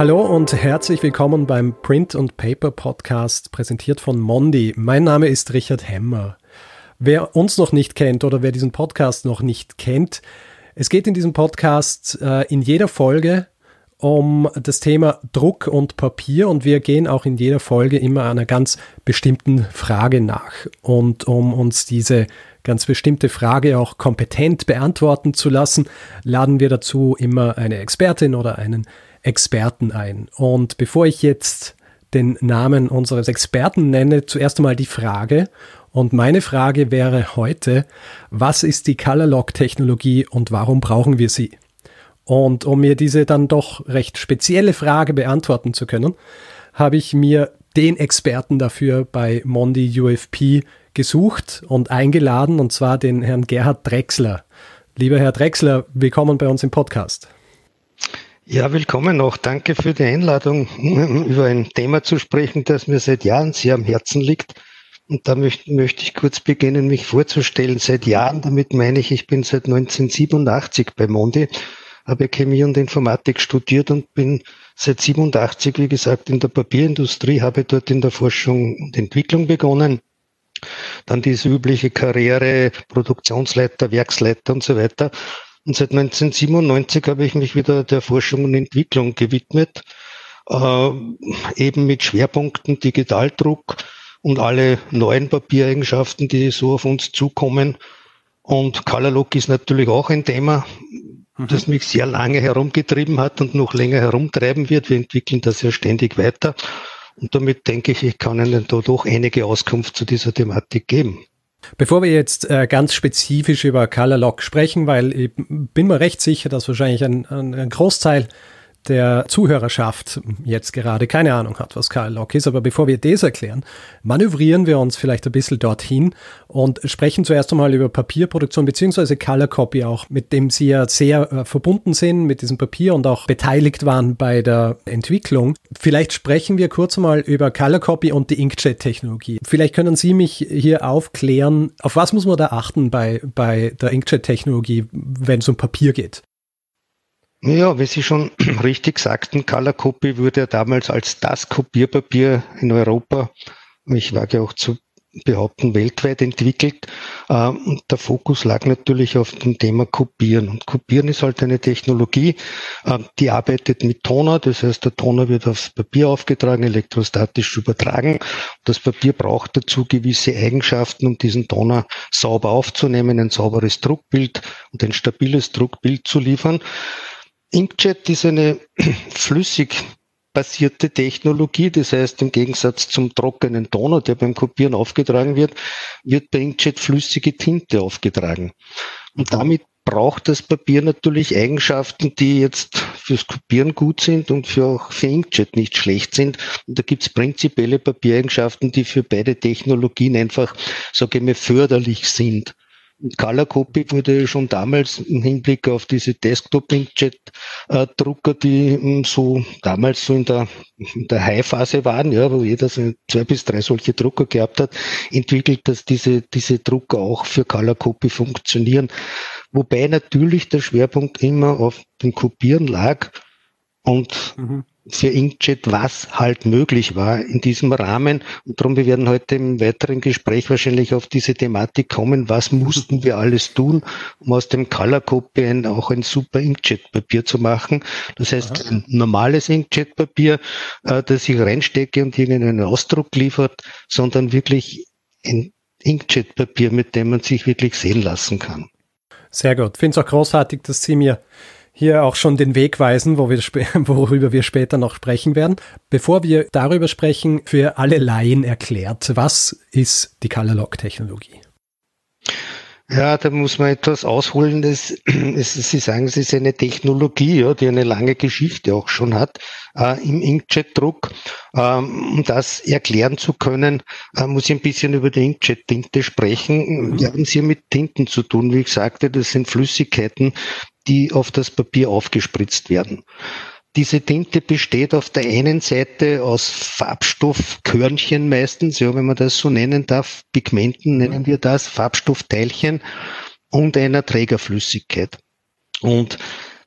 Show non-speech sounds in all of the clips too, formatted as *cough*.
Hallo und herzlich willkommen beim Print und Paper Podcast, präsentiert von Mondi. Mein Name ist Richard Hemmer. Wer uns noch nicht kennt oder wer diesen Podcast noch nicht kennt, es geht in diesem Podcast äh, in jeder Folge um das Thema Druck und Papier und wir gehen auch in jeder Folge immer einer ganz bestimmten Frage nach. Und um uns diese ganz bestimmte Frage auch kompetent beantworten zu lassen, laden wir dazu immer eine Expertin oder einen Experten ein. Und bevor ich jetzt den Namen unseres Experten nenne, zuerst einmal die Frage. Und meine Frage wäre heute, was ist die Color Lock Technologie und warum brauchen wir sie? Und um mir diese dann doch recht spezielle Frage beantworten zu können, habe ich mir den Experten dafür bei Mondi UFP gesucht und eingeladen, und zwar den Herrn Gerhard Drexler. Lieber Herr Drexler, willkommen bei uns im Podcast. Ja, willkommen noch. Danke für die Einladung, *laughs* über ein Thema zu sprechen, das mir seit Jahren sehr am Herzen liegt. Und da möchte, ich kurz beginnen, mich vorzustellen. Seit Jahren, damit meine ich, ich bin seit 1987 bei Mondi, habe Chemie und Informatik studiert und bin seit 87, wie gesagt, in der Papierindustrie, habe dort in der Forschung und Entwicklung begonnen. Dann diese übliche Karriere, Produktionsleiter, Werksleiter und so weiter. Und seit 1997 habe ich mich wieder der Forschung und Entwicklung gewidmet, äh, eben mit Schwerpunkten Digitaldruck und alle neuen Papiereigenschaften, die so auf uns zukommen. Und Colorlock ist natürlich auch ein Thema, mhm. das mich sehr lange herumgetrieben hat und noch länger herumtreiben wird. Wir entwickeln das ja ständig weiter. Und damit denke ich, ich kann Ihnen da doch einige Auskunft zu dieser Thematik geben. Bevor wir jetzt äh, ganz spezifisch über Color Lock sprechen, weil ich bin mir recht sicher, dass wahrscheinlich ein, ein, ein Großteil der Zuhörerschaft jetzt gerade keine Ahnung hat, was Carl Lock ist. Aber bevor wir das erklären, manövrieren wir uns vielleicht ein bisschen dorthin und sprechen zuerst einmal über Papierproduktion beziehungsweise Color Copy auch, mit dem Sie ja sehr äh, verbunden sind mit diesem Papier und auch beteiligt waren bei der Entwicklung. Vielleicht sprechen wir kurz einmal über Color Copy und die Inkjet-Technologie. Vielleicht können Sie mich hier aufklären, auf was muss man da achten bei, bei der Inkjet-Technologie, wenn es um Papier geht? Ja, wie Sie schon *clears throat* richtig sagten, Color Copy wurde ja damals als das Kopierpapier in Europa, ich wage auch zu behaupten, weltweit entwickelt. Ähm, und der Fokus lag natürlich auf dem Thema Kopieren. Und Kopieren ist halt eine Technologie, ähm, die arbeitet mit Toner. Das heißt, der Toner wird aufs Papier aufgetragen, elektrostatisch übertragen. Das Papier braucht dazu gewisse Eigenschaften, um diesen Toner sauber aufzunehmen, ein sauberes Druckbild und ein stabiles Druckbild zu liefern. Inkjet ist eine *clears throat* flüssig basierte Technologie. Das heißt, im Gegensatz zum trockenen Toner, der beim Kopieren aufgetragen wird, wird bei Inkjet flüssige Tinte aufgetragen. Und damit braucht das Papier natürlich Eigenschaften, die jetzt fürs Kopieren gut sind und für auch für Inkjet nicht schlecht sind. Und da gibt es prinzipielle Papiereigenschaften, die für beide Technologien einfach, sage ich mal, förderlich sind. Color Copy wurde schon damals im Hinblick auf diese Desktop-Inkjet-Drucker, die hm, so damals so in der, in der High-Phase waren, ja, wo jeder so zwei bis drei solche Drucker gehabt hat, entwickelt, dass diese, diese Drucker auch für Color Copy funktionieren. Wobei natürlich der Schwerpunkt immer auf dem Kopieren lag und mhm für Inkjet, was halt möglich war in diesem Rahmen. Und darum, wir werden heute im weiteren Gespräch wahrscheinlich auf diese Thematik kommen. Was mussten wir alles tun, um aus dem Color Copy auch ein super Inkjet-Papier zu machen? Das heißt, ein normales Inkjet-Papier, äh, das ich reinstecke und irgendeinen Ausdruck liefert, sondern wirklich ein Inkjet-Papier, mit dem man sich wirklich sehen lassen kann. Sehr gut. Finde es auch großartig, dass Sie mir hier auch schon den Weg weisen, wo wir, *laughs* worüber wir später noch sprechen werden. Bevor wir darüber sprechen, für alle Laien erklärt, was ist die Color Lock Technologie? Ja, da muss man etwas ausholen. Das, *clears throat* es, Sie sagen, es ist eine Technologie, ja, die eine lange Geschichte auch schon hat äh, im Inkjet-Druck. Ähm, um das erklären zu können, äh, muss ich ein bisschen über die Inkjet-Tinte sprechen. Mhm. Wir haben es hier mit Tinten zu tun, wie ich sagte, das sind Flüssigkeiten, die auf das Papier aufgespritzt werden. Diese Tinte besteht auf der einen Seite aus Farbstoffkörnchen meistens, ja, wenn man das so nennen darf, Pigmenten nennen wir das, Farbstoffteilchen und einer Trägerflüssigkeit. Und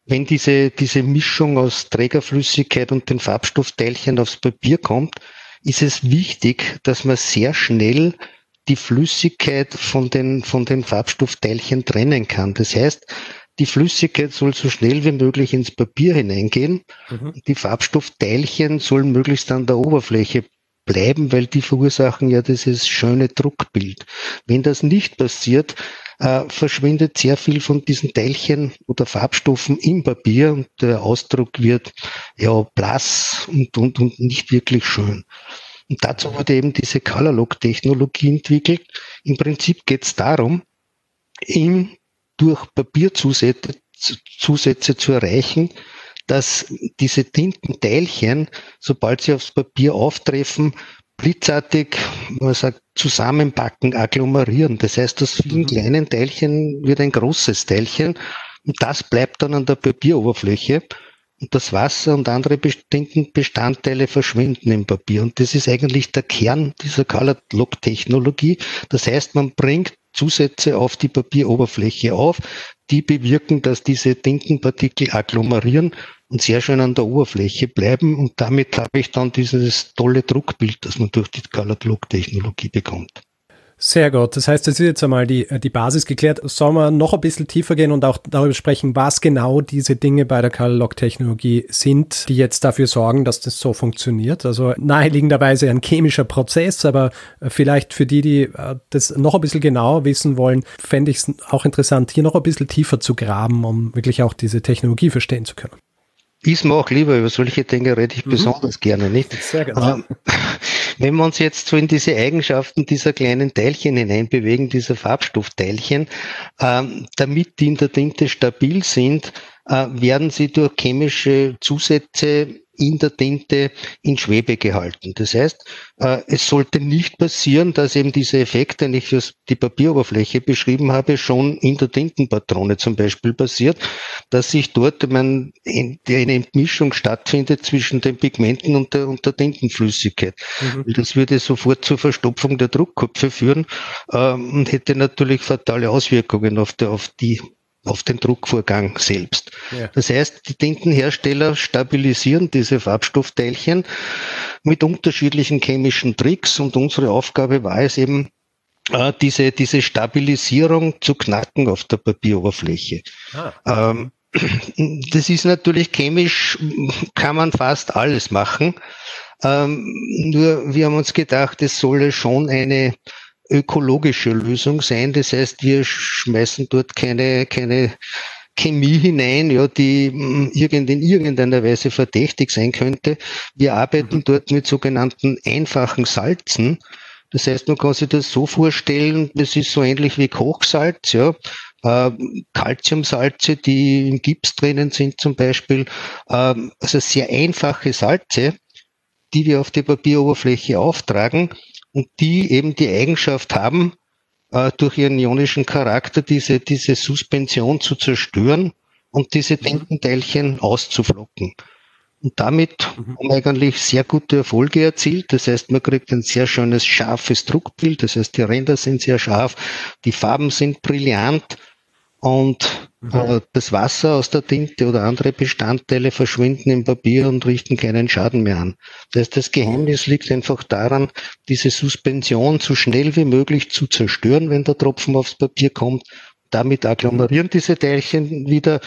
wenn diese, diese Mischung aus Trägerflüssigkeit und den Farbstoffteilchen aufs Papier kommt, ist es wichtig, dass man sehr schnell die Flüssigkeit von den, von den Farbstoffteilchen trennen kann. Das heißt, die Flüssigkeit soll so schnell wie möglich ins Papier hineingehen. Mhm. Die Farbstoffteilchen sollen möglichst an der Oberfläche bleiben, weil die verursachen ja dieses schöne Druckbild. Wenn das nicht passiert, äh, verschwindet sehr viel von diesen Teilchen oder Farbstoffen im Papier und der Ausdruck wird ja blass und, und, und nicht wirklich schön. Und dazu wurde eben diese Color-Lock-Technologie entwickelt. Im Prinzip geht es darum, ihm durch Papierzusätze Zusätze zu erreichen, dass diese Tintenteilchen, sobald sie aufs Papier auftreffen, blitzartig, man sagt, zusammenpacken, agglomerieren. Das heißt, aus vielen mhm. kleinen Teilchen wird ein großes Teilchen und das bleibt dann an der Papieroberfläche und das Wasser und andere Bestandteile verschwinden im Papier. Und das ist eigentlich der Kern dieser Colored Lock Technologie. Das heißt, man bringt Zusätze auf die Papieroberfläche auf, die bewirken, dass diese Tintenpartikel agglomerieren und sehr schön an der Oberfläche bleiben. Und damit habe ich dann dieses tolle Druckbild, das man durch die Colored Look Technologie bekommt. Sehr gut. Das heißt, das ist jetzt einmal die, die Basis geklärt. Sollen wir noch ein bisschen tiefer gehen und auch darüber sprechen, was genau diese Dinge bei der Color Lock Technologie sind, die jetzt dafür sorgen, dass das so funktioniert? Also naheliegenderweise ein chemischer Prozess, aber vielleicht für die, die äh, das noch ein bisschen genauer wissen wollen, fände ich es auch interessant, hier noch ein bisschen tiefer zu graben, um wirklich auch diese Technologie verstehen zu können. Ich mache lieber, über solche Dinge rede ich mhm. besonders gerne, nicht? Sehr genau. Ähm, *laughs* wenn wir uns jetzt so in diese Eigenschaften dieser kleinen Teilchen hineinbewegen, dieser Farbstoffteilchen, ähm, damit die in der Tinte stabil sind, äh, werden sie durch chemische Zusätze in der Tinte in Schwebe gehalten. Das heißt, äh, es sollte nicht passieren, dass eben dieser Effekt, den ich für die Papieroberfläche beschrieben habe, schon in der Tintenpatrone zum Beispiel passiert, dass sich dort eine Entmischung stattfindet zwischen den Pigmenten und der, und der Tintenflüssigkeit. Mhm. Das würde sofort zur Verstopfung der Druckköpfe führen ähm, und hätte natürlich fatale Auswirkungen auf, der, auf die auf den Druckvorgang selbst. Ja. Das heißt, die Tintenhersteller stabilisieren diese Farbstoffteilchen mit unterschiedlichen chemischen Tricks und unsere Aufgabe war es eben, äh, diese, diese Stabilisierung zu knacken auf der Papieroberfläche. Ah. Ähm, das ist natürlich chemisch, kann man fast alles machen. Ähm, nur wir haben uns gedacht, es solle schon eine ökologische Lösung sein. Das heißt, wir schmeißen dort keine, keine Chemie hinein, ja, die mm, irgend, in irgendeiner Weise verdächtig sein könnte. Wir arbeiten mhm. dort mit sogenannten einfachen Salzen. Das heißt, man kann sich das so vorstellen, das ist so ähnlich wie Kochsalz, ja. Äh, Calciumsalze, die im Gips drinnen sind zum Beispiel, äh, also sehr einfache Salze, die wir auf die Papieroberfläche auftragen und die eben die Eigenschaft haben, äh, durch ihren ionischen Charakter diese, diese Suspension zu zerstören und diese Tintenteilchen auszuflocken. Und damit mhm. haben wir eigentlich sehr gute Erfolge erzielt. Das heißt, man kriegt ein sehr schönes, scharfes Druckbild. Das heißt, die Ränder sind sehr scharf, die Farben sind brillant und mhm. das Wasser aus der Tinte oder andere Bestandteile verschwinden im Papier und richten keinen Schaden mehr an. Das das Geheimnis liegt einfach daran, diese Suspension so schnell wie möglich zu zerstören, wenn der Tropfen aufs Papier kommt. Damit agglomerieren diese Teilchen wieder,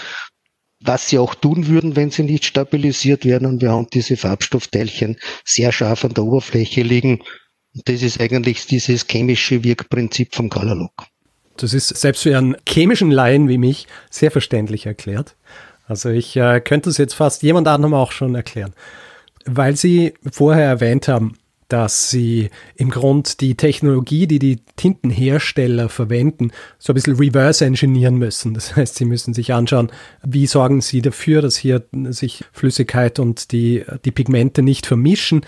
was sie auch tun würden, wenn sie nicht stabilisiert werden. Und wir haben diese Farbstoffteilchen sehr scharf an der Oberfläche liegen. Das ist eigentlich dieses chemische Wirkprinzip vom Colorlock. Das ist selbst für einen chemischen Laien wie mich sehr verständlich erklärt. Also ich äh, könnte es jetzt fast jemand anderem auch schon erklären. Weil Sie vorher erwähnt haben, dass sie im Grund die Technologie, die die Tintenhersteller verwenden, so ein bisschen reverse engineeren müssen. Das heißt, sie müssen sich anschauen, wie sorgen sie dafür, dass hier sich Flüssigkeit und die, die Pigmente nicht vermischen.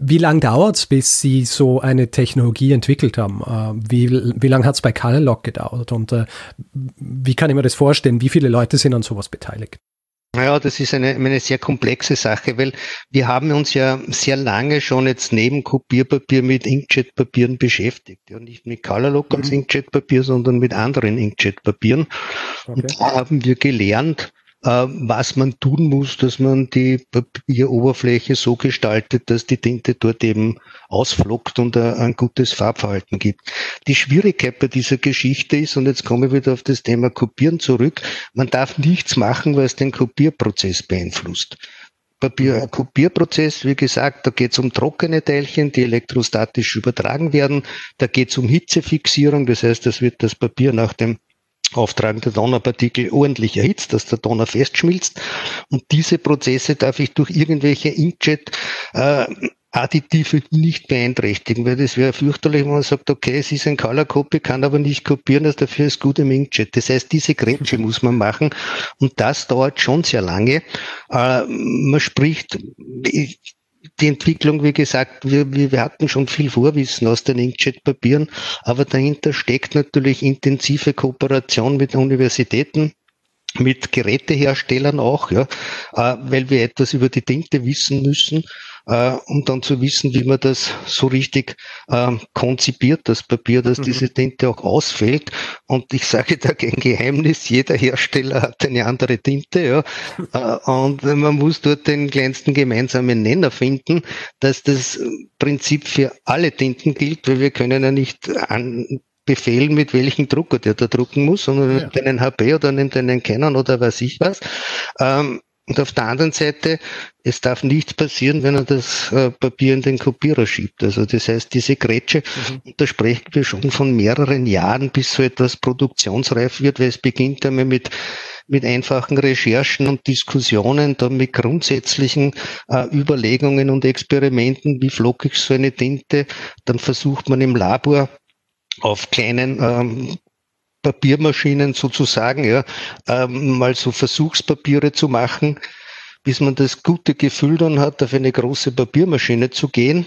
Wie lange dauert es, bis sie so eine Technologie entwickelt haben? Äh, wie, wie lange hat es bei Colorlock gedauert? Und äh, wie kann ich mir das vorstellen? Wie viele Leute sind an sowas beteiligt? Naja, das ist eine, eine sehr komplexe Sache, weil wir haben uns ja sehr lange schon jetzt neben Kopierpapier mit Inkjet-Papieren beschäftigt. Ja, nicht mit Colorlock mhm. als Inkjet-Papier, sondern mit anderen Inkjet-Papieren. Okay. Und da haben wir gelernt, was man tun muss, dass man die Papieroberfläche so gestaltet, dass die Tinte dort eben ausflockt und ein gutes Farbverhalten gibt. Die Schwierigkeit bei dieser Geschichte ist, und jetzt komme ich wieder auf das Thema Kopieren zurück, man darf nichts machen, was den Kopierprozess beeinflusst. Papier Kopierprozess, wie gesagt, da geht es um trockene Teilchen, die elektrostatisch übertragen werden. Da geht es um Hitzefixierung, das heißt, das wird das Papier nach dem Auftragen der Donnerpartikel ordentlich erhitzt, dass der Donner festschmilzt. Und diese Prozesse darf ich durch irgendwelche Inkjet äh, Additive nicht beeinträchtigen, weil das wäre fürchterlich, wenn man sagt, okay, es ist ein Color Copy, kann aber nicht kopieren, dass dafür ist gut im Inkjet. Das heißt, diese Grätsche muss man machen und das dauert schon sehr lange. Äh, man spricht, die Entwicklung, wie gesagt, wir, wir hatten schon viel Vorwissen aus den Inkjet-Papieren, aber dahinter steckt natürlich intensive Kooperation mit Universitäten, mit Geräteherstellern auch, ja, äh, weil wir etwas über die Tinte wissen müssen äh, um dann zu wissen, wie man das so richtig äh, konzipiert, das Papier, dass mhm. diese Tinte auch ausfällt. Und ich sage *laughs* da kein Geheimnis, jeder Hersteller hat eine andere Tinte, ja. äh, und man muss dort den kleinsten gemeinsamen Nenner finden, dass das Prinzip für alle Tinten gilt, weil wir können ja nicht an befehlen, mit welchem Drucker der da drucken muss, sondern ja. einen HP oder nimmt einen Canon oder was ich was. Ähm, und auf der anderen Seite, es darf nichts passieren, wenn er das äh, Papier in den Kopierer schiebt. Also das heißt, diese Grätsche, mhm. da sprechen wir schon von mehreren Jahren, bis so etwas produktionsreif wird, weil es beginnt einmal mit mit einfachen Recherchen und Diskussionen, dann mit grundsätzlichen äh, Überlegungen und Experimenten, wie flocke ich so eine Tinte, dann versucht man im Labor auf kleinen ähm, Papiermaschinen sozusagen, ja, ähm, mal so Versuchspapiere zu machen, bis man das gute Gefühl dann hat, auf eine große Papiermaschine zu gehen.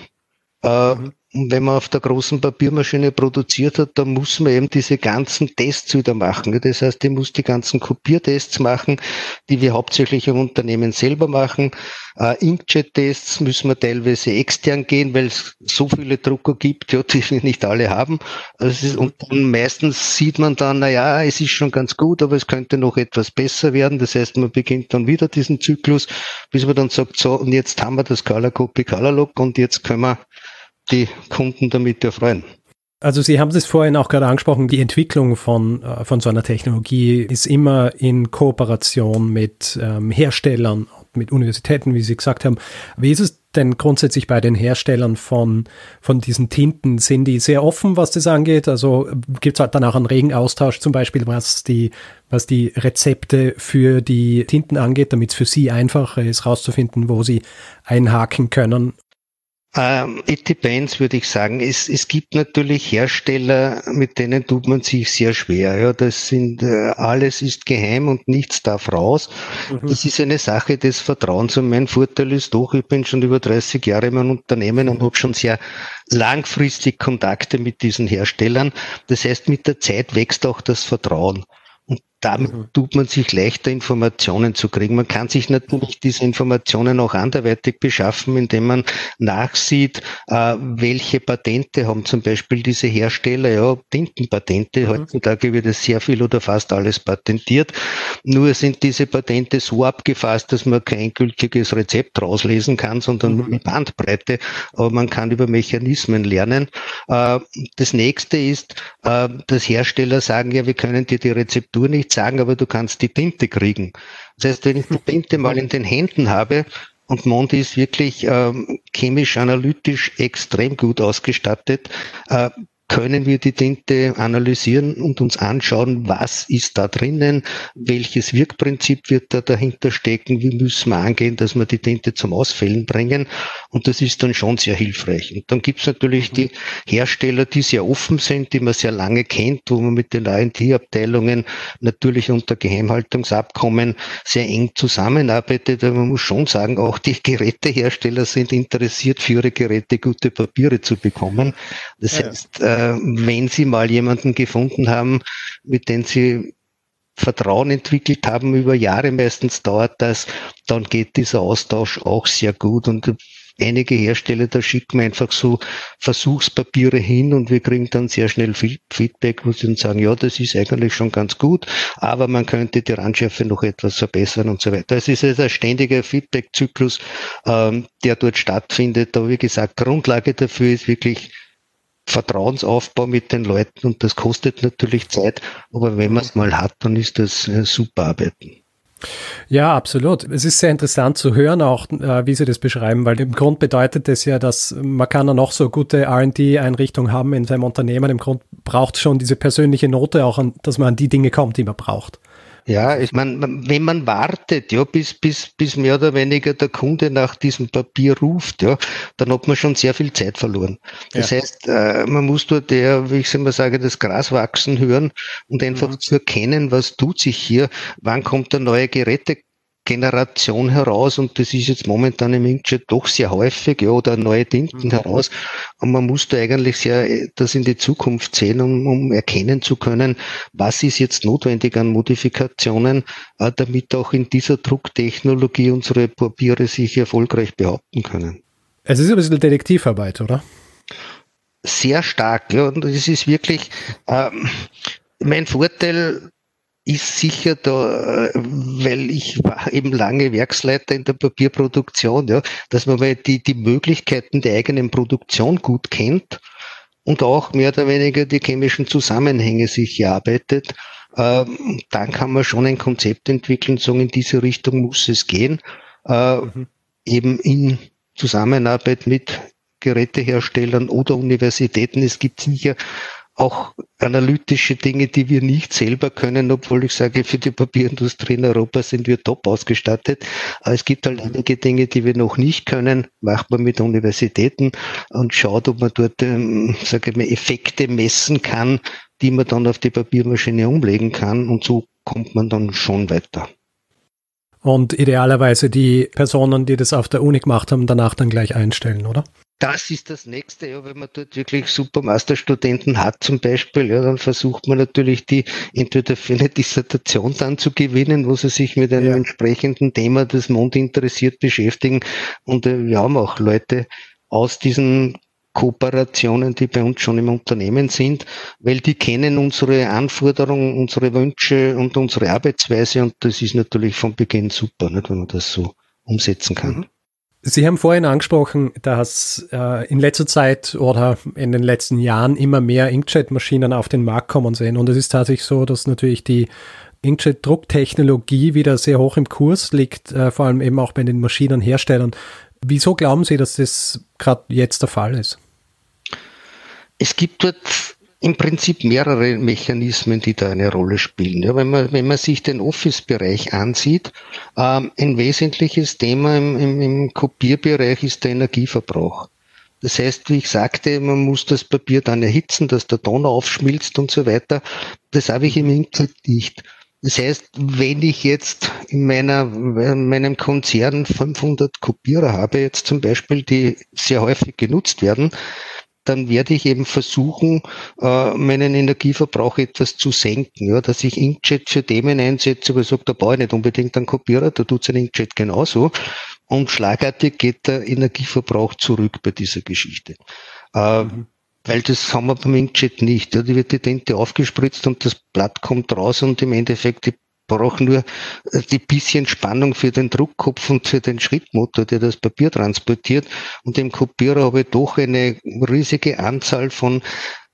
Äh, mhm. Und wenn man auf der großen Papiermaschine produziert hat, dann muss man eben diese ganzen Tests wieder machen. Das heißt, ich muss die ganzen Kopiertests machen, die wir hauptsächlich im Unternehmen selber machen. Äh, Inkjet-Tests müssen wir teilweise extern gehen, weil es so viele Drucker gibt, ja, die wir nicht alle haben. Also ist, und dann meistens sieht man dann, na ja, es ist schon ganz gut, aber es könnte noch etwas besser werden. Das heißt, man beginnt dann wieder diesen Zyklus, bis man dann sagt, so, und jetzt haben wir das Color Copy Color Lock und jetzt können wir die Kunden damit erfreuen. Also Sie haben es vorhin auch gerade angesprochen, die Entwicklung von, äh, von so einer Technologie ist immer in Kooperation mit ähm, Herstellern, mit Universitäten, wie Sie gesagt haben. Wie ist es denn grundsätzlich bei den Herstellern von, von diesen Tinten? Sind die sehr offen, was das angeht? Also gibt es halt dann auch einen regen Austausch zum Beispiel, was die, was die Rezepte für die Tinten angeht, damit es für Sie einfacher ist, herauszufinden, wo Sie einhaken können ähm, it depends, würde ich sagen. Es, es gibt natürlich Hersteller, mit denen tut man sich sehr schwer. Ja, das sind äh, alles ist geheim und nichts darf raus. Mhm. Das ist eine Sache des Vertrauens. Und mein Vorteil ist doch, ich bin schon über 30 Jahre in meinem Unternehmen und habe schon sehr langfristig Kontakte mit diesen Herstellern. Das heißt, mit der Zeit wächst auch das Vertrauen. Und damit mhm. tut man sich leichter, Informationen zu kriegen. Man kann sich natürlich diese Informationen auch anderweitig beschaffen, indem man nachsieht, äh, welche Patente haben zum Beispiel diese Hersteller. Ja, Tintenpatente. Mhm. Heutzutage wird es sehr viel oder fast alles patentiert. Nur sind diese Patente so abgefasst, dass man kein gültiges Rezept rauslesen kann, sondern nur mhm. eine Bandbreite. Aber man kann über Mechanismen lernen. Äh, das nächste ist, äh, dass Hersteller sagen, ja, wir können dir die Rezeptur nicht sagen, aber du kannst die Tinte kriegen. Das heißt, wenn ich die Tinte mal in den Händen habe, und Monty ist wirklich ähm, chemisch analytisch extrem gut ausgestattet, äh, können wir die Tinte analysieren und uns anschauen, was ist da drinnen, welches Wirkprinzip wird da dahinter stecken, wie müssen wir angehen, dass wir die Tinte zum Ausfällen bringen. Und das ist dann schon sehr hilfreich. Und dann gibt es natürlich die Hersteller, die sehr offen sind, die man sehr lange kennt, wo man mit den R&D-Abteilungen natürlich unter Geheimhaltungsabkommen sehr eng zusammenarbeitet. Aber man muss schon sagen, auch die Gerätehersteller sind interessiert, für ihre Geräte gute Papiere zu bekommen. Das ja. heißt, äh, wenn Sie mal jemanden gefunden haben, mit dem Sie Vertrauen entwickelt haben über Jahre, meistens dauert das, dann geht dieser Austausch auch sehr gut und einige Hersteller, da schicken wir einfach so Versuchspapiere hin und wir kriegen dann sehr schnell Feedback, wo sie dann sagen, ja, das ist eigentlich schon ganz gut, aber man könnte die Randschärfe noch etwas verbessern und so weiter. Es ist also ein ständiger Feedback-Zyklus, ähm, der dort stattfindet. Aber wie gesagt, Grundlage dafür ist wirklich Vertrauensaufbau mit den Leuten und das kostet natürlich Zeit, aber wenn man es mal hat, dann ist das äh, super Arbeiten. Ja, absolut. Es ist sehr interessant zu hören, auch äh, wie Sie das beschreiben, weil im Grund bedeutet das ja, dass man kann noch so gute R&D-Einrichtung haben in seinem Unternehmen. Im Grund braucht schon diese persönliche Note auch, an, dass man an die Dinge kommt, die man braucht. Ja, ich meine, wenn man wartet, ja, bis, bis, bis mehr oder weniger der Kunde nach diesem Papier ruft, ja, dann hat man schon sehr viel Zeit verloren. Das ja. heißt, äh, man muss dort eher, wie ich immer sage, das Gras wachsen hören und einfach mhm. zu erkennen, was tut sich hier, wann kommt der neue Geräte Generation heraus und das ist jetzt momentan im Inkjet doch sehr häufig, ja, oder neue Tinten mhm. heraus. Und man muss da eigentlich sehr äh, das in die Zukunft sehen, um, um erkennen zu können, was ist jetzt notwendig an Modifikationen, äh, damit auch in dieser Drucktechnologie unsere Papiere sich erfolgreich behaupten können. Es ist ein bisschen Detektivarbeit, oder? Sehr stark, ja, und es ist wirklich, ähm, mein Vorteil ist sicher da, weil ich war eben lange Werksleiter in der Papierproduktion, ja, dass man mal die, die Möglichkeiten der eigenen Produktion gut kennt und auch mehr oder weniger die chemischen Zusammenhänge sich erarbeitet. Ähm, dann kann man schon ein Konzept entwickeln, sagen, in diese Richtung muss es gehen, äh, mhm. eben in Zusammenarbeit mit Geräteherstellern oder Universitäten. Es gibt sicher auch analytische Dinge, die wir nicht selber können, obwohl ich sage, für die Papierindustrie in Europa sind wir top ausgestattet. Aber es gibt halt einige Dinge, die wir noch nicht können, macht man mit Universitäten und schaut, ob man dort, ähm, sage ich mal, Effekte messen kann, die man dann auf die Papiermaschine umlegen kann und so kommt man dann schon weiter. Und idealerweise die Personen, die das auf der Uni gemacht haben, danach dann gleich einstellen, oder? Das ist das nächste, ja, wenn man dort wirklich super Masterstudenten hat zum Beispiel, ja, dann versucht man natürlich die entweder für eine Dissertation dann zu gewinnen, wo sie sich mit einem ja. entsprechenden Thema, das Mond interessiert, beschäftigen. Und äh, wir haben auch Leute aus diesen Kooperationen, die bei uns schon im Unternehmen sind, weil die kennen unsere Anforderungen, unsere Wünsche und unsere Arbeitsweise und das ist natürlich von Beginn super, nicht, wenn man das so umsetzen kann. Mhm. Sie haben vorhin angesprochen, dass äh, in letzter Zeit oder in den letzten Jahren immer mehr Inkjet-Maschinen auf den Markt kommen sehen. Und es ist tatsächlich so, dass natürlich die Inkjet-Drucktechnologie wieder sehr hoch im Kurs liegt, äh, vor allem eben auch bei den Maschinenherstellern. Wieso glauben Sie, dass das gerade jetzt der Fall ist? Es gibt dort im Prinzip mehrere Mechanismen, die da eine Rolle spielen. Ja, wenn, man, wenn man sich den Office-Bereich ansieht, ähm, ein wesentliches Thema im, im, im Kopierbereich ist der Energieverbrauch. Das heißt, wie ich sagte, man muss das Papier dann erhitzen, dass der Ton aufschmilzt und so weiter. Das habe ich im Inkjet nicht. Das heißt, wenn ich jetzt in meiner, in meinem Konzern 500 Kopierer habe, jetzt zum Beispiel, die sehr häufig genutzt werden, dann werde ich eben versuchen, äh, meinen Energieverbrauch etwas zu senken. Ja, dass ich Inkjet für Themen einsetze, wo ich sage, da brauche ich nicht unbedingt einen Kopierer, da tut es ein Inkjet genauso. Und schlagartig geht der Energieverbrauch zurück bei dieser Geschichte. Äh, mhm. Weil das haben wir beim Inkjet nicht. Ja, die wird die Tinte aufgespritzt und das Blatt kommt raus und im Endeffekt die brauche nur äh, die bisschen Spannung für den Druckkopf und für den Schrittmotor, der das Papier transportiert. Und im Kopierer habe ich doch eine riesige Anzahl von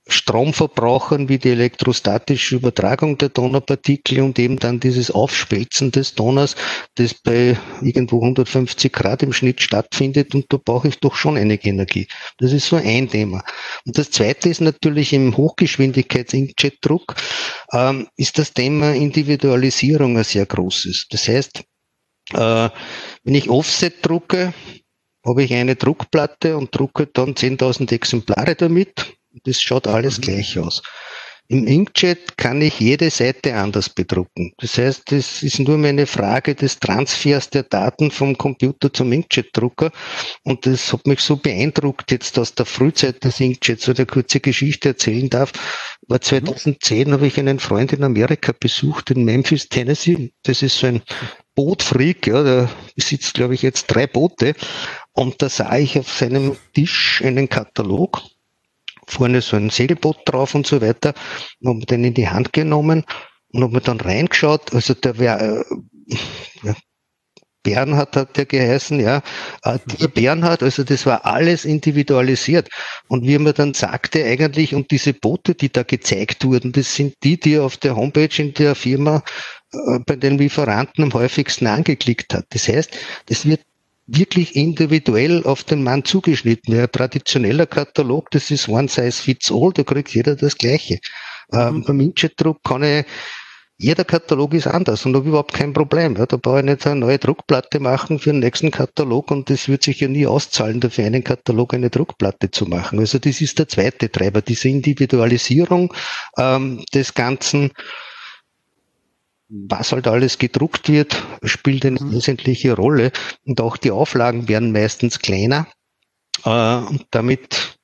Stromverbrauchern wie die elektrostatische Übertragung der Donnerpartikel und eben dann dieses Aufspelzen des Donners, das bei irgendwo 150 Grad im Schnitt stattfindet und da brauche ich doch schon einige Energie. Das ist so ein Thema. Und das zweite ist natürlich im Hochgeschwindigkeits-Inkjet-Druck ähm, ist das Thema Individualisierung ein sehr großes. Das heißt, äh, wenn ich Offset drucke, habe ich eine Druckplatte und drucke dann 10.000 Exemplare damit das schaut alles mhm. gleich aus. Im Inkjet kann ich jede Seite anders bedrucken. Das heißt, es ist nur mehr eine Frage des Transfers der Daten vom Computer zum Inkjet-Drucker. Und das hat mich so beeindruckt jetzt aus der Frühzeit des Inkjets, so eine kurze Geschichte erzählen darf. War 2010 mhm. habe ich einen Freund in Amerika besucht, in Memphis, Tennessee. Das ist so ein Bootfreak, ja, der besitzt, glaube ich, jetzt drei Boote. Und da sah ich auf seinem Tisch einen Katalog, vorne so ein Segelboot drauf und so weiter, und habe den in die Hand genommen und habe mir dann reingeschaut. Also der wäre, äh, ja, Bernhard hat der geheißen, ja, äh, der Bernhard, also das war alles individualisiert. Und wie man dann sagte, eigentlich, und diese Boote, die da gezeigt wurden, das sind die, die auf der Homepage in der Firma äh, bei den Lieferanten am häufigsten angeklickt hat. Das heißt, das wird wirklich individuell auf den Mann zugeschnitten. ein traditioneller Katalog, das ist one size fits all, da kriegt jeder das Gleiche. Mhm. Ähm, beim Inkjet-Druck kann ich jeder Katalog ist anders und habe überhaupt kein Problem. Ja, da brauche ich nicht eine neue Druckplatte machen für den nächsten Katalog und das wird sich ja nie auszahlen, dafür einen Katalog eine Druckplatte zu machen. Also das ist der zweite Treiber, diese Individualisierung ähm, des Ganzen. Was halt alles gedruckt wird, spielt eine mhm. wesentliche Rolle und auch die Auflagen werden meistens kleiner. Äh, und damit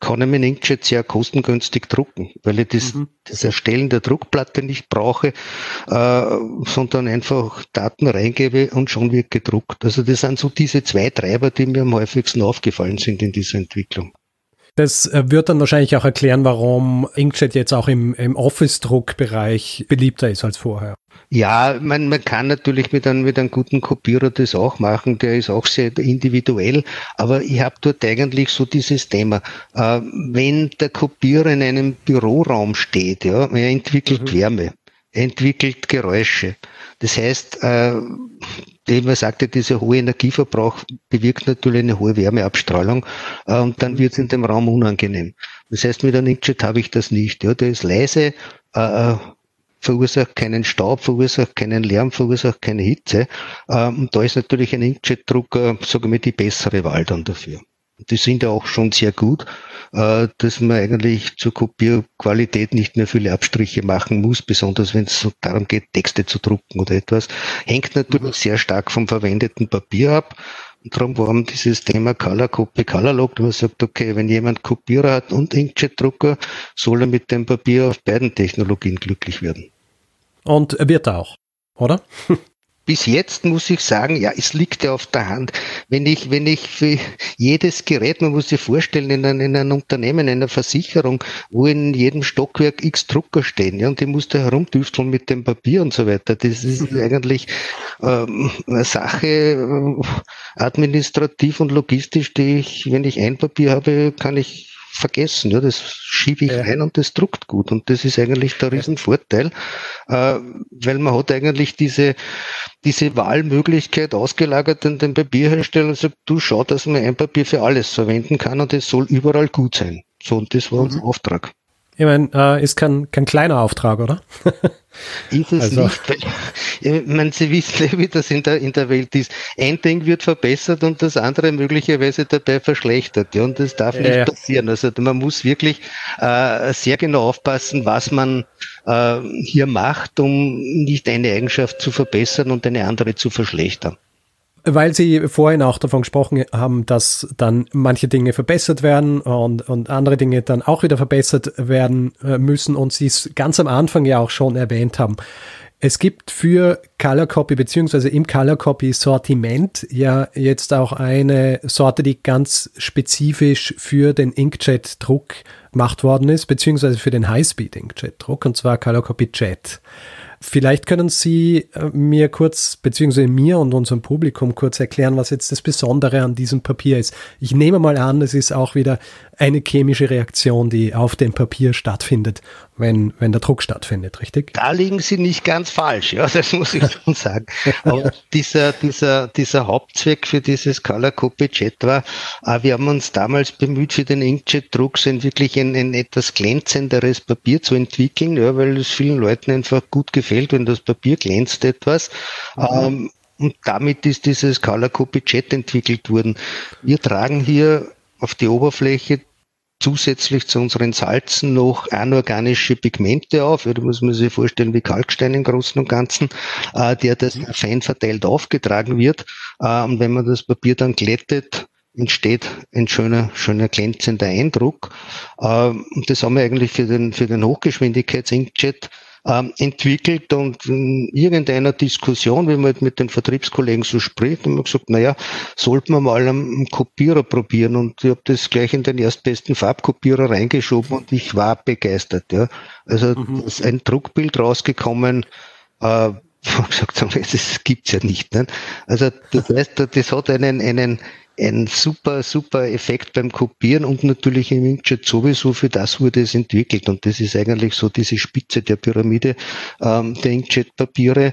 kann ich meinen Inkjet sehr kostengünstig drucken, weil ich das, mhm. das Erstellen der Druckplatte nicht brauche, äh, sondern einfach Daten reingebe und schon wird gedruckt. Also das sind so diese zwei Treiber, die mir am häufigsten aufgefallen sind in dieser Entwicklung. Das äh, wird dann wahrscheinlich auch erklären, warum Inkjet jetzt auch im, im Office-Druckbereich beliebter ist als vorher. Ja, man, man kann natürlich mit einem, mit einem guten Kopierer das auch machen, der ist auch sehr individuell, aber ich habe dort eigentlich so dieses Thema, äh, wenn der Kopierer in einem Büroraum steht, ja, er entwickelt mhm. Wärme, entwickelt Geräusche. Das heißt, äh, wie man sagte, dieser hohe Energieverbrauch bewirkt natürlich eine hohe Wärmeabstrahlung äh, und dann wird es in dem Raum unangenehm. Das heißt, mit einem Inkjet habe ich das nicht. Ja, der ist leise, äh, verursacht keinen Staub, verursacht keinen Lärm, verursacht keine Hitze. Ähm, und da ist natürlich ein Inkjet-Drucker, sagen wir, die bessere Wahl dann dafür. Die sind ja auch schon sehr gut, äh, dass man eigentlich zur Kopierqualität nicht mehr viele Abstriche machen muss, besonders wenn es darum geht, Texte zu drucken oder etwas. Hängt natürlich sehr stark vom verwendeten Papier ab. Und darum war dieses Thema Color Copy, Color Log, man sagt, okay, wenn jemand Kopierer hat und Inkjet-Drucker, soll er mit dem Papier auf beiden Technologien glücklich werden. Und wird er auch, oder? *laughs* bis jetzt muss ich sagen, ja, es liegt ja auf der Hand. Wenn ich, wenn ich für jedes Gerät, man muss sich vorstellen, in einem, in einem Unternehmen, in einer Versicherung, wo in jedem Stockwerk x Drucker stehen, ja, und die muss da herumdüfteln mit dem Papier und so weiter. Das ist mhm. eigentlich ähm, eine Sache äh, administrativ und logistisch, die ich, wenn ich ein Papier habe, kann ich vergessen. Ja, das schiebe ich ja. ein und das druckt gut. Und das ist eigentlich der Riesenvorteil, äh, weil man hat eigentlich diese, diese Wahlmöglichkeit ausgelagert an den Papierhersteller und sagt, du schau, dass man ein Papier für alles verwenden kann und es soll überall gut sein. So, und das war mhm. unser Auftrag. Ich meine, äh, ist kein, kein kleiner Auftrag, oder? *laughs* ist es also. nicht. *laughs* ich meine, Sie wissen ja, wie das in der, in der Welt ist. Ein Ding wird verbessert und das andere möglicherweise dabei verschlechtert. Ja, und das darf nicht ja. passieren. Also man muss wirklich äh, sehr genau aufpassen, was man äh, hier macht, um nicht eine Eigenschaft zu verbessern und eine andere zu verschlechtern. Weil Sie vorhin auch davon gesprochen haben, dass dann manche Dinge verbessert werden und, und andere Dinge dann auch wieder verbessert werden äh, müssen und Sie es ganz am Anfang ja auch schon erwähnt haben. Es gibt für Color Copy beziehungsweise im Color Copy Sortiment ja jetzt auch eine Sorte, die ganz spezifisch für den Inkjet Druck gemacht worden ist, beziehungsweise für den Highspeed Inkjet Druck und zwar Color Copy Jet. Vielleicht können Sie äh, mir kurz, beziehungsweise mir und unserem Publikum kurz erklären, was jetzt das Besondere an diesem Papier ist. Ich nehme mal an, es ist auch wieder eine chemische Reaktion, die auf dem Papier stattfindet, wenn, wenn der Druck stattfindet, richtig? Da liegen Sie nicht ganz falsch, ja, das muss ich *laughs* schon sagen. Aber dieser, dieser, dieser Hauptzweck für dieses Color Copy Jet war, wir haben uns damals bemüht, für den Inkjet-Druck wirklich ein, ein etwas glänzenderes Papier zu entwickeln, ja, weil es vielen Leuten einfach gut gefällt, wenn das Papier glänzt etwas. Mhm. Ähm, und damit ist dieses Color Copy Jet entwickelt worden. Wir tragen hier auf die Oberfläche zusätzlich zu unseren Salzen noch anorganische Pigmente auf. Da muss man sich vorstellen wie Kalkstein im Großen und Ganzen, äh, der das fein verteilt aufgetragen wird. Äh, und wenn man das Papier dann glättet, entsteht ein schöner, schöner glänzender Eindruck. Äh, und das haben wir eigentlich für den, für den Hochgeschwindigkeits-Inkjet ähm, entwickelt und in irgendeiner Diskussion, wenn man halt mit den Vertriebskollegen so spricht, haben wir gesagt, naja, sollten wir mal einen Kopierer probieren und ich habe das gleich in den erstbesten Farbkopierer reingeschoben und ich war begeistert. Ja. Also mhm. ist ein Druckbild rausgekommen, äh, gesagt haben, *laughs* das gibt's ja nicht. Ne? Also das heißt, das hat einen, einen, einen super, super Effekt beim Kopieren und natürlich im Inkjet sowieso für das wurde es entwickelt. Und das ist eigentlich so diese Spitze der Pyramide ähm, der Inkjet-Papiere.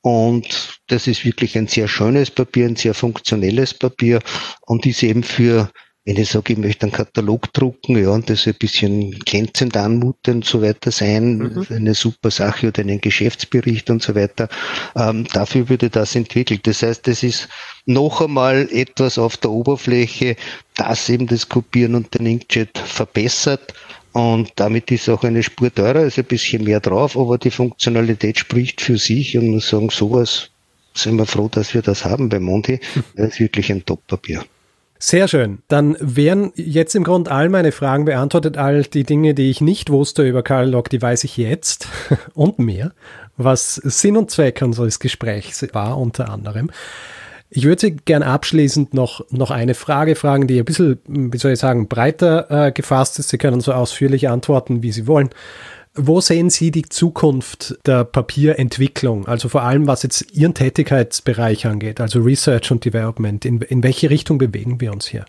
Und das ist wirklich ein sehr schönes Papier, ein sehr funktionelles Papier und ist eben für wenn ich sage, ich möchte einen Katalog drucken, ja, und das ein bisschen glänzend anmuten und so weiter sein, mhm. eine super Sache oder einen Geschäftsbericht und so weiter, ähm, dafür würde das entwickelt. Das heißt, das ist noch einmal etwas auf der Oberfläche, das eben das Kopieren und den Inkjet verbessert. Und damit ist auch eine Spur teurer, ist ein bisschen mehr drauf, aber die Funktionalität spricht für sich und muss sagen, sowas sind wir froh, dass wir das haben bei Monty. Das ist wirklich ein Top-Papier. Sehr schön. Dann wären jetzt im Grunde all meine Fragen beantwortet. All die Dinge, die ich nicht wusste über Karl Lock, die weiß ich jetzt *laughs* und mehr, was Sinn und Zweck unseres Gesprächs war unter anderem. Ich würde Sie gern abschließend noch, noch eine Frage fragen, die ein bisschen, wie soll ich sagen, breiter äh, gefasst ist. Sie können so ausführlich antworten, wie Sie wollen. Wo sehen Sie die Zukunft der Papierentwicklung? Also vor allem, was jetzt Ihren Tätigkeitsbereich angeht, also Research und Development. In, in welche Richtung bewegen wir uns hier?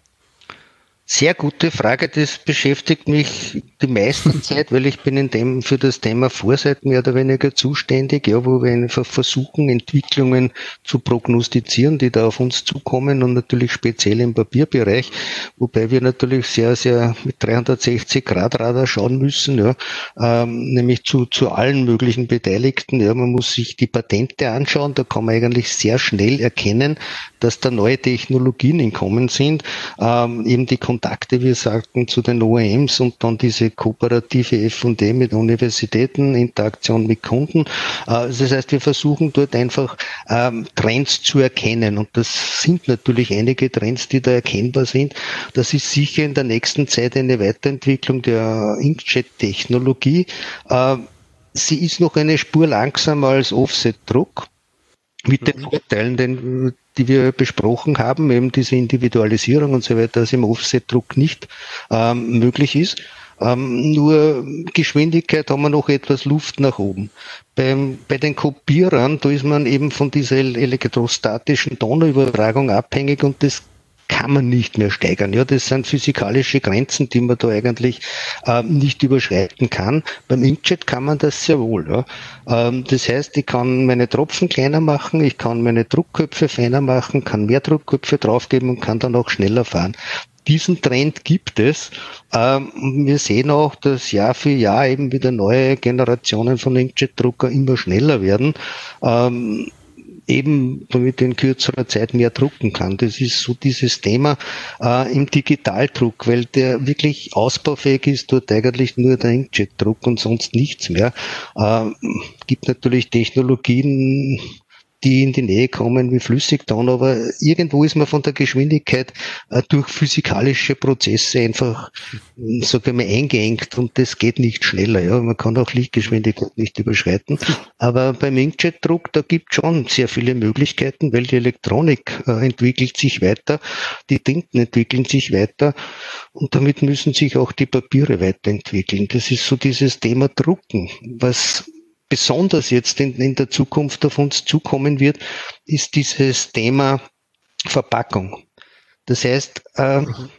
Sehr gute Frage. Das beschäftigt mich die meiste *laughs* Zeit, weil ich bin in dem, für das Thema Vorsicht mehr oder weniger zuständig, ja, wo wir einfach versuchen, Entwicklungen zu prognostizieren, die da auf uns zukommen und natürlich speziell im Papierbereich, wobei wir natürlich sehr, sehr mit 360 Grad Radar schauen müssen, ja, ähm, nämlich zu, zu allen möglichen Beteiligten. Ja, man muss sich die Patente anschauen, da kann man eigentlich sehr schnell erkennen, dass da neue Technologien in Kommen sind, ähm, eben die Kontakte, wir sagten, zu den OEMs und dann diese kooperative F&D mit Universitäten, Interaktion mit Kunden. Äh, das heißt, wir versuchen dort einfach ähm, Trends zu erkennen und das sind natürlich einige Trends, die da erkennbar sind. Das ist sicher in der nächsten Zeit eine Weiterentwicklung der Inkjet-Technologie. Äh, sie ist noch eine Spur langsamer als Offset-Druck mit den mhm. Vorteilen, den, die wir besprochen haben, eben diese Individualisierung und so weiter, dass im Offset-Druck nicht ähm, möglich ist. Ähm, nur Geschwindigkeit haben wir noch etwas Luft nach oben. Beim, bei den Kopierern, da ist man eben von dieser elektrostatischen Donnerübertragung abhängig und das kann man nicht mehr steigern. Ja, das sind physikalische Grenzen, die man da eigentlich äh, nicht überschreiten kann. Beim Inkjet kann man das sehr wohl. Ja. Ähm, das heißt, ich kann meine Tropfen kleiner machen, ich kann meine Druckköpfe feiner machen, kann mehr Druckköpfe draufgeben und kann dann auch schneller fahren diesen Trend gibt es. Ähm, wir sehen auch, dass Jahr für Jahr eben wieder neue Generationen von Inkjet-Drucker immer schneller werden. Ähm, eben damit in kürzerer Zeit mehr drucken kann. Das ist so dieses Thema äh, im Digitaldruck, weil der wirklich ausbaufähig ist, dort eigentlich nur der Inkjet-Druck und sonst nichts mehr. Äh, gibt natürlich Technologien, die in die Nähe kommen wie Flüssigton, aber irgendwo ist man von der Geschwindigkeit äh, durch physikalische Prozesse einfach, hm, sage ich mal, eingeengt und das geht nicht schneller. Ja, man kann auch Lichtgeschwindigkeit nicht überschreiten. Aber beim Inkjet-Druck, da gibt schon sehr viele Möglichkeiten, weil die Elektronik äh, entwickelt sich weiter, die Tinten entwickeln sich weiter und damit müssen sich auch die Papiere weiterentwickeln. Das ist so dieses Thema Drucken, was besonders jetzt in, in der Zukunft auf uns zukommen wird, ist dieses Thema Verpackung. Das heißt, äh, mhm.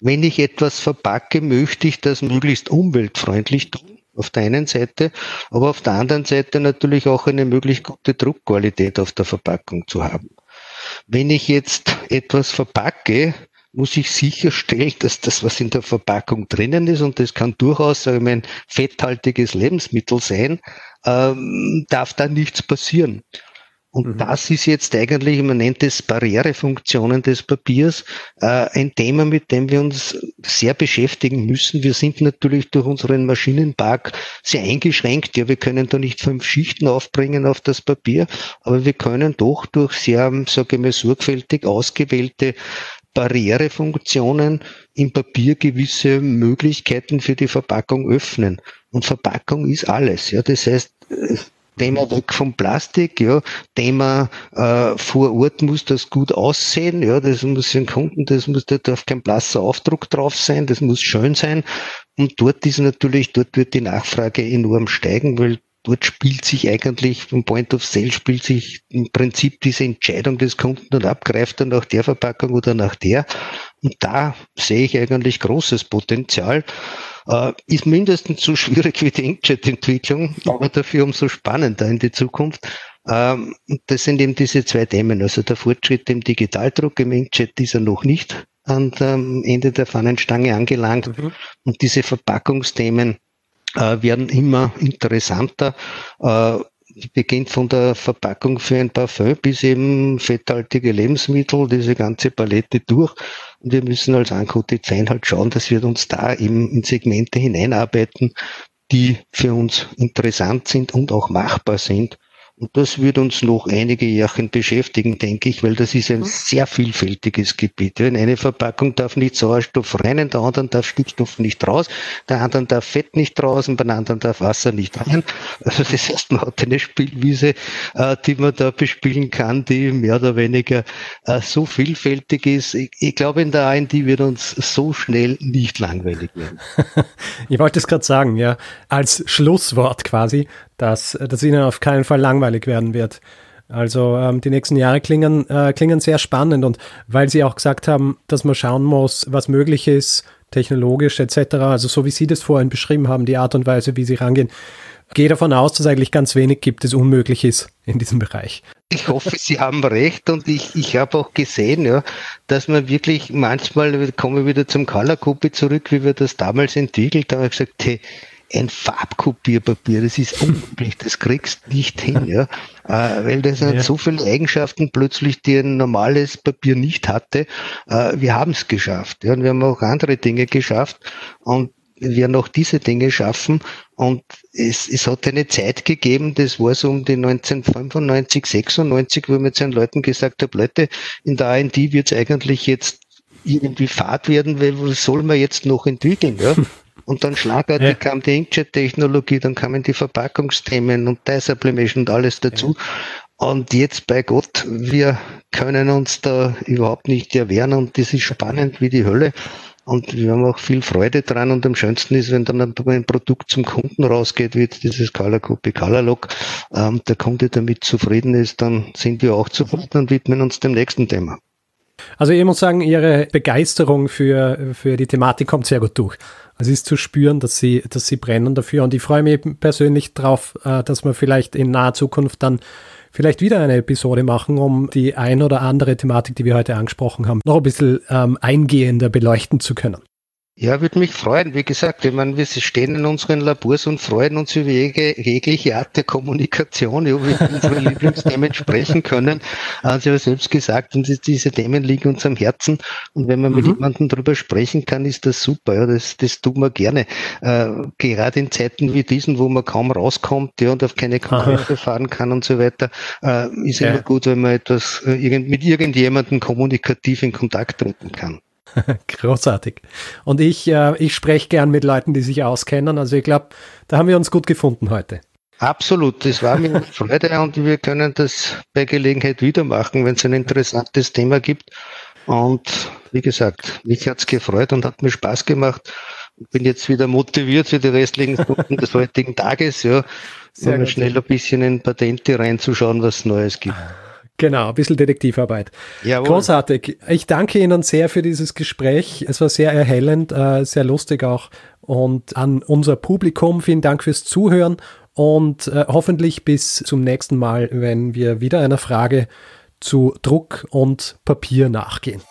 wenn ich etwas verpacke, möchte ich das möglichst umweltfreundlich tun, auf der einen Seite, aber auf der anderen Seite natürlich auch eine möglichst gute Druckqualität auf der Verpackung zu haben. Wenn ich jetzt etwas verpacke, muss ich sicherstellen, dass das, was in der Verpackung drinnen ist, und das kann durchaus ein fetthaltiges Lebensmittel sein, ähm, darf da nichts passieren. Und mhm. das ist jetzt eigentlich, man nennt es Barrierefunktionen des Papiers, äh, ein Thema, mit dem wir uns sehr beschäftigen müssen. Wir sind natürlich durch unseren Maschinenpark sehr eingeschränkt. Ja, wir können da nicht fünf Schichten aufbringen auf das Papier, aber wir können doch durch sehr, sage ich mal, sorgfältig ausgewählte Barrierefunktionen im Papier gewisse Möglichkeiten für die Verpackung öffnen. Und Verpackung ist alles. Ja, das heißt, Thema weg vom Plastik, ja, Thema äh, vor Ort muss das gut aussehen, ja, das muss den Kunden, das muss, da darf kein blasser Aufdruck drauf sein, das muss schön sein. Und dort ist natürlich, dort wird die Nachfrage enorm steigen, weil dort spielt sich eigentlich vom Point of Sale spielt sich im Prinzip diese Entscheidung des Kunden und abgreift er nach der Verpackung oder nach der. Und da sehe ich eigentlich großes Potenzial. Äh, ist mindestens so schwierig wie die Inkjet-Entwicklung, aber dafür umso spannender in die Zukunft. Ähm, das sind eben diese zwei Themen. Also der Fortschritt im Digitaldruck im Inkjet ist er noch nicht an dem Ende der Fahnenstange angelangt. Mhm. Und diese Verpackungsthemen äh, werden immer interessanter. Äh, beginnt von der Verpackung für ein Parfum bis eben fetthaltige Lebensmittel, diese ganze Palette durch. Und wir müssen als Anko Design halt schauen, dass wir uns da eben in Segmente hineinarbeiten, die für uns interessant sind und auch machbar sind. Und das wird uns noch einige Jahre beschäftigen, denke ich, weil das ist ein mhm. sehr vielfältiges Gebiet. In eine Verpackung darf nicht Sauerstoff rein, in der anderen darf Stickstoff nicht raus, der anderen darf Fett nicht draußen, beim anderen darf Wasser nicht rein. Also das heißt, man hat eine Spielwiese, äh, die man da bespielen kann, die mehr oder weniger äh, so vielfältig ist. Ich, ich glaube, in der AND wird uns so schnell nicht langweilig werden. *laughs* ich wollte es gerade sagen, ja, als Schlusswort quasi dass das ihnen auf keinen Fall langweilig werden wird. Also ähm, die nächsten Jahre klingen, äh, klingen sehr spannend und weil Sie auch gesagt haben, dass man schauen muss, was möglich ist, technologisch etc., also so wie Sie das vorhin beschrieben haben, die Art und Weise, wie Sie rangehen, gehe davon aus, dass eigentlich ganz wenig gibt, das unmöglich ist in diesem Bereich. Ich hoffe, Sie haben recht und ich, ich habe auch gesehen, ja, dass man wirklich manchmal, komme ich wieder zum Color Copy zurück, wie wir das damals entwickelt haben, gesagt, hey, ein Farbkopierpapier, das ist unmöglich, das kriegst nicht hin, *laughs* ja, äh, weil das hat ja. so viele Eigenschaften plötzlich, die ein normales Papier nicht hatte. Äh, wir haben es geschafft, ja, und wir haben auch andere Dinge geschafft und wir werden auch diese Dinge schaffen. Und es, es hat eine Zeit gegeben, das war so um die 1995, 96, wo ich mit seinen Leuten gesagt habe, Leute, in der AND wird es eigentlich jetzt irgendwie Fahrt werden, weil was soll man jetzt noch entwickeln? Ja? *laughs* Und dann schlagartig ja. kam die Inkjet-Technologie, dann kamen die Verpackungsthemen und Dye-Sublimation und alles dazu. Ja. Und jetzt bei Gott, wir können uns da überhaupt nicht erwehren und das ist spannend wie die Hölle. Und wir haben auch viel Freude dran und am schönsten ist, wenn dann ein Produkt zum Kunden rausgeht, wie dieses Color Copy Color Lock, ähm, der Kunde damit zufrieden ist, dann sind wir auch zufrieden und widmen uns dem nächsten Thema. Also ich muss sagen, Ihre Begeisterung für, für die Thematik kommt sehr gut durch. Also es ist zu spüren, dass Sie, dass Sie brennen dafür. Und ich freue mich persönlich darauf, äh, dass wir vielleicht in naher Zukunft dann vielleicht wieder eine Episode machen, um die ein oder andere Thematik, die wir heute angesprochen haben, noch ein bisschen ähm, eingehender beleuchten zu können. Ja, würde mich freuen. Wie gesagt, ich meine, wir stehen in unseren Labors und freuen uns über jegliche Art der Kommunikation, über unsere *laughs* Lieblingsthemen sprechen können. Also ich habe selbst gesagt, und diese Themen liegen uns am Herzen. Und wenn man mit mhm. jemandem darüber sprechen kann, ist das super. Ja, das, das tun wir gerne. Äh, gerade in Zeiten wie diesen, wo man kaum rauskommt ja, und auf keine Kongresse fahren kann und so weiter, äh, ist ja. immer gut, wenn man etwas äh, mit irgendjemandem kommunikativ in Kontakt treten kann. *laughs* Großartig. Und ich, äh, ich spreche gern mit Leuten, die sich auskennen. Also ich glaube, da haben wir uns gut gefunden heute. Absolut, das war mir eine Freude und wir können das bei Gelegenheit wieder machen, wenn es ein interessantes Thema gibt. Und wie gesagt, mich hat es gefreut und hat mir Spaß gemacht. Ich bin jetzt wieder motiviert für die restlichen Stunden des heutigen Tages, ja, um schnell ein bisschen in Patente reinzuschauen, was Neues gibt. Genau, ein bisschen Detektivarbeit. Jawohl. Großartig. Ich danke Ihnen sehr für dieses Gespräch. Es war sehr erhellend, äh, sehr lustig auch. Und an unser Publikum vielen Dank fürs Zuhören und äh, hoffentlich bis zum nächsten Mal, wenn wir wieder einer Frage zu Druck und Papier nachgehen.